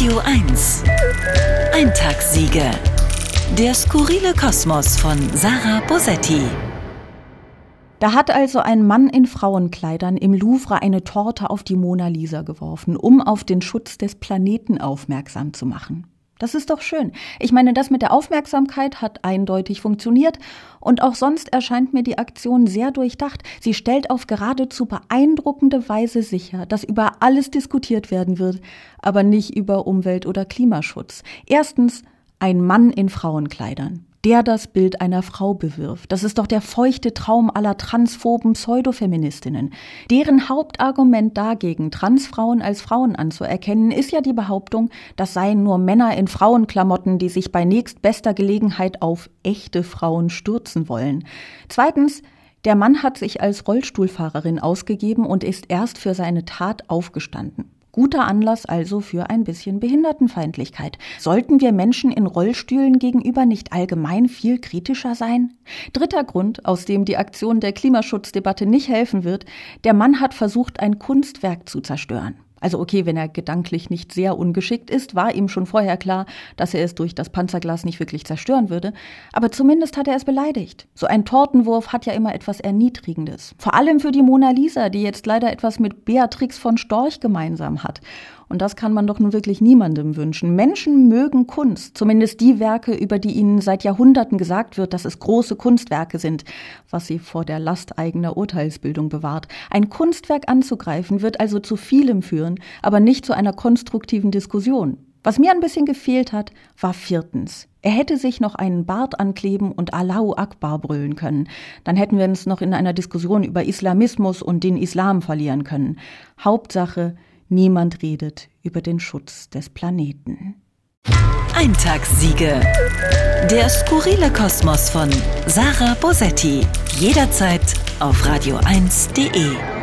Radio 1. Eintagssiege. Der skurrile Kosmos von Sarah Bosetti. Da hat also ein Mann in Frauenkleidern im Louvre eine Torte auf die Mona Lisa geworfen, um auf den Schutz des Planeten aufmerksam zu machen. Das ist doch schön. Ich meine, das mit der Aufmerksamkeit hat eindeutig funktioniert und auch sonst erscheint mir die Aktion sehr durchdacht. Sie stellt auf geradezu beeindruckende Weise sicher, dass über alles diskutiert werden wird, aber nicht über Umwelt- oder Klimaschutz. Erstens ein Mann in Frauenkleidern der das Bild einer Frau bewirft. Das ist doch der feuchte Traum aller transphoben Pseudofeministinnen. Deren Hauptargument dagegen, Transfrauen als Frauen anzuerkennen, ist ja die Behauptung, das seien nur Männer in Frauenklamotten, die sich bei nächstbester Gelegenheit auf echte Frauen stürzen wollen. Zweitens, der Mann hat sich als Rollstuhlfahrerin ausgegeben und ist erst für seine Tat aufgestanden. Guter Anlass also für ein bisschen Behindertenfeindlichkeit. Sollten wir Menschen in Rollstühlen gegenüber nicht allgemein viel kritischer sein? Dritter Grund, aus dem die Aktion der Klimaschutzdebatte nicht helfen wird, der Mann hat versucht, ein Kunstwerk zu zerstören. Also okay, wenn er gedanklich nicht sehr ungeschickt ist, war ihm schon vorher klar, dass er es durch das Panzerglas nicht wirklich zerstören würde, aber zumindest hat er es beleidigt. So ein Tortenwurf hat ja immer etwas Erniedrigendes. Vor allem für die Mona Lisa, die jetzt leider etwas mit Beatrix von Storch gemeinsam hat. Und das kann man doch nun wirklich niemandem wünschen. Menschen mögen Kunst, zumindest die Werke, über die ihnen seit Jahrhunderten gesagt wird, dass es große Kunstwerke sind, was sie vor der Last eigener Urteilsbildung bewahrt. Ein Kunstwerk anzugreifen wird also zu vielem führen, aber nicht zu einer konstruktiven Diskussion. Was mir ein bisschen gefehlt hat, war viertens. Er hätte sich noch einen Bart ankleben und Allahu Akbar brüllen können. Dann hätten wir uns noch in einer Diskussion über Islamismus und den Islam verlieren können. Hauptsache, Niemand redet über den Schutz des Planeten. Eintagssiege. Der skurrile Kosmos von Sarah Bosetti. Jederzeit auf radio1.de.